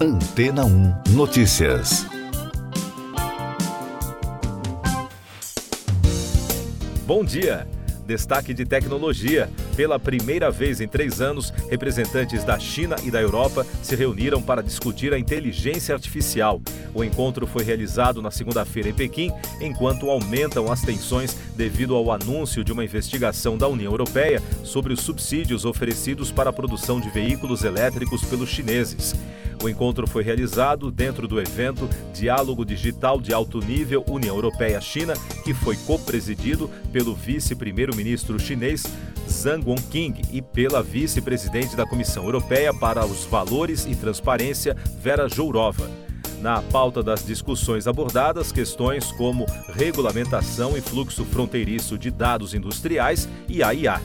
Antena 1 Notícias. Bom dia. Destaque de tecnologia. Pela primeira vez em três anos, representantes da China e da Europa se reuniram para discutir a inteligência artificial. O encontro foi realizado na segunda-feira em Pequim, enquanto aumentam as tensões devido ao anúncio de uma investigação da União Europeia sobre os subsídios oferecidos para a produção de veículos elétricos pelos chineses. O encontro foi realizado dentro do evento Diálogo Digital de Alto Nível União Europeia-China, que foi co-presidido pelo vice-primeiro-ministro chinês Zhang Wonqing e pela vice-presidente da Comissão Europeia para os Valores e Transparência, Vera Jourova. Na pauta das discussões abordadas, questões como regulamentação e fluxo fronteiriço de dados industriais e AIA.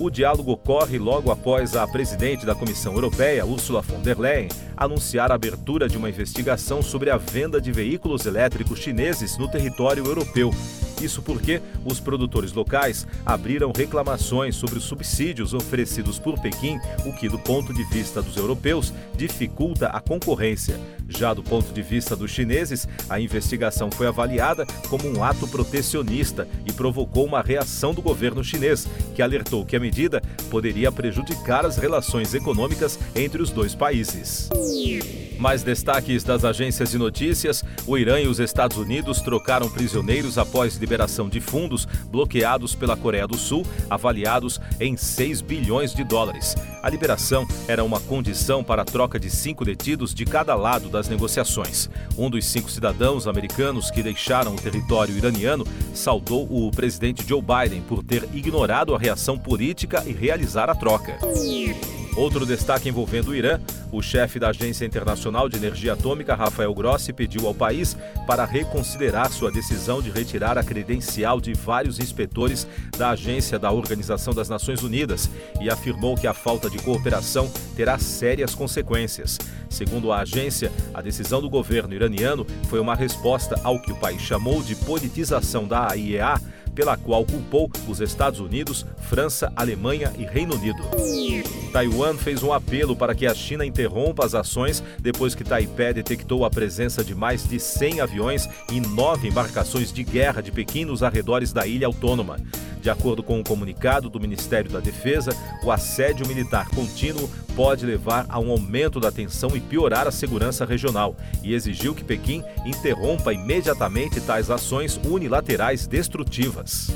O diálogo ocorre logo após a presidente da Comissão Europeia, Ursula von der Leyen, anunciar a abertura de uma investigação sobre a venda de veículos elétricos chineses no território europeu. Isso porque os produtores locais abriram reclamações sobre os subsídios oferecidos por Pequim, o que, do ponto de vista dos europeus, dificulta a concorrência. Já do ponto de vista dos chineses, a investigação foi avaliada como um ato protecionista e provocou uma reação do governo chinês, que alertou que a medida poderia prejudicar as relações econômicas entre os dois países. Mais destaques das agências de notícias: o Irã e os Estados Unidos trocaram prisioneiros após liberação de fundos bloqueados pela Coreia do Sul, avaliados em 6 bilhões de dólares. A liberação era uma condição para a troca de cinco detidos de cada lado das negociações. Um dos cinco cidadãos americanos que deixaram o território iraniano saudou o presidente Joe Biden por ter ignorado a reação política e realizar a troca. Outro destaque envolvendo o Irã, o chefe da Agência Internacional de Energia Atômica, Rafael Grossi, pediu ao país para reconsiderar sua decisão de retirar a credencial de vários inspetores da agência da Organização das Nações Unidas e afirmou que a falta de cooperação terá sérias consequências. Segundo a agência, a decisão do governo iraniano foi uma resposta ao que o país chamou de politização da AIEA pela qual culpou os Estados Unidos, França, Alemanha e Reino Unido. Taiwan fez um apelo para que a China interrompa as ações depois que Taipei detectou a presença de mais de 100 aviões e nove embarcações de guerra de Pequim nos arredores da ilha autônoma. De acordo com o um comunicado do Ministério da Defesa, o assédio militar contínuo pode levar a um aumento da tensão e piorar a segurança regional, e exigiu que Pequim interrompa imediatamente tais ações unilaterais destrutivas.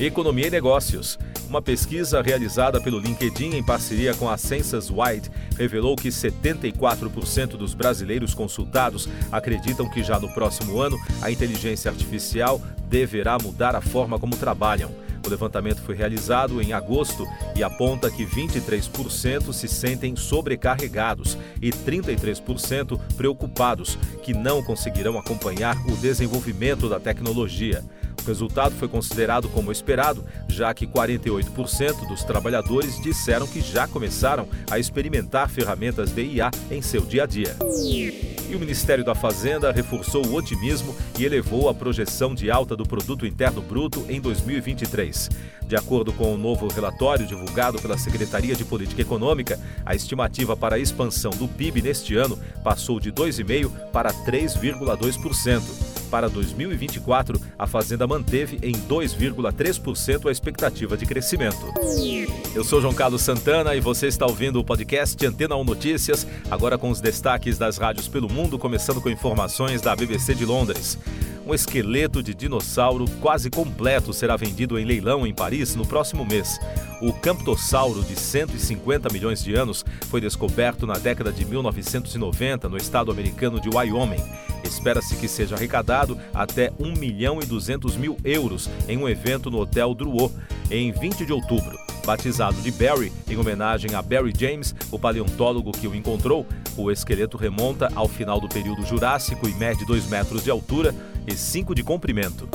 Economia e negócios. Uma pesquisa realizada pelo LinkedIn em parceria com a Census Wide revelou que 74% dos brasileiros consultados acreditam que já no próximo ano a inteligência artificial deverá mudar a forma como trabalham. O levantamento foi realizado em agosto e aponta que 23% se sentem sobrecarregados e 33% preocupados, que não conseguirão acompanhar o desenvolvimento da tecnologia. O resultado foi considerado como esperado, já que 48% dos trabalhadores disseram que já começaram a experimentar ferramentas de IA em seu dia a dia. E o Ministério da Fazenda reforçou o otimismo e elevou a projeção de alta do produto interno bruto em 2023. De acordo com o novo relatório divulgado pela Secretaria de Política Econômica, a estimativa para a expansão do PIB neste ano passou de 2,5 para 3,2%. Para 2024, a Fazenda manteve em 2,3% a expectativa de crescimento. Eu sou João Carlos Santana e você está ouvindo o podcast Antena 1 Notícias, agora com os destaques das rádios pelo mundo, começando com informações da BBC de Londres. Um esqueleto de dinossauro quase completo será vendido em leilão em Paris no próximo mês. O Camptossauro, de 150 milhões de anos, foi descoberto na década de 1990 no estado americano de Wyoming. Espera-se que seja arrecadado até 1 milhão e 200 mil euros em um evento no Hotel Drouot, em 20 de outubro. Batizado de Barry, em homenagem a Barry James, o paleontólogo que o encontrou, o esqueleto remonta ao final do período Jurássico e mede 2 metros de altura e 5 de comprimento.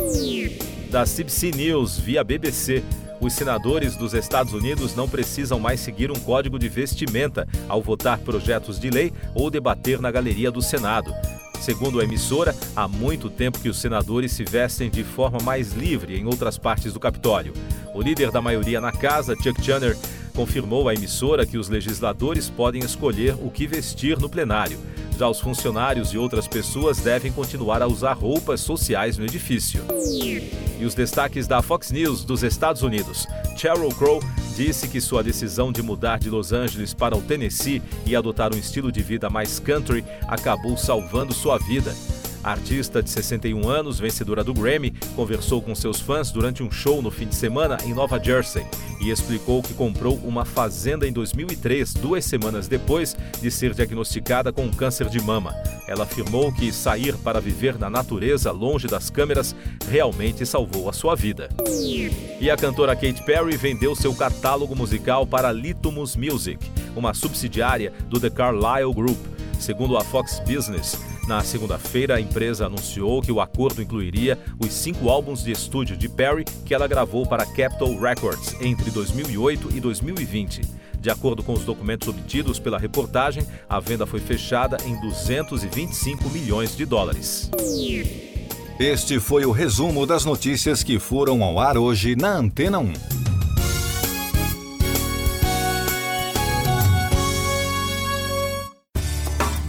Da CBC News via BBC, os senadores dos Estados Unidos não precisam mais seguir um código de vestimenta ao votar projetos de lei ou debater na galeria do Senado. Segundo a emissora, há muito tempo que os senadores se vestem de forma mais livre em outras partes do Capitólio. O líder da maioria na casa, Chuck Schumer, confirmou à emissora que os legisladores podem escolher o que vestir no plenário. Já os funcionários e outras pessoas devem continuar a usar roupas sociais no edifício. E os destaques da Fox News dos Estados Unidos. Sheryl Crow disse que sua decisão de mudar de Los Angeles para o Tennessee e adotar um estilo de vida mais country acabou salvando sua vida. A artista de 61 anos, vencedora do Grammy, conversou com seus fãs durante um show no fim de semana em Nova Jersey e explicou que comprou uma fazenda em 2003, duas semanas depois de ser diagnosticada com câncer de mama. Ela afirmou que sair para viver na natureza, longe das câmeras, realmente salvou a sua vida. E a cantora Katy Perry vendeu seu catálogo musical para Litmus Music, uma subsidiária do The Carlyle Group. Segundo a Fox Business, na segunda-feira, a empresa anunciou que o acordo incluiria os cinco álbuns de estúdio de Perry que ela gravou para Capitol Records entre 2008 e 2020. De acordo com os documentos obtidos pela reportagem, a venda foi fechada em 225 milhões de dólares. Este foi o resumo das notícias que foram ao ar hoje na Antena 1.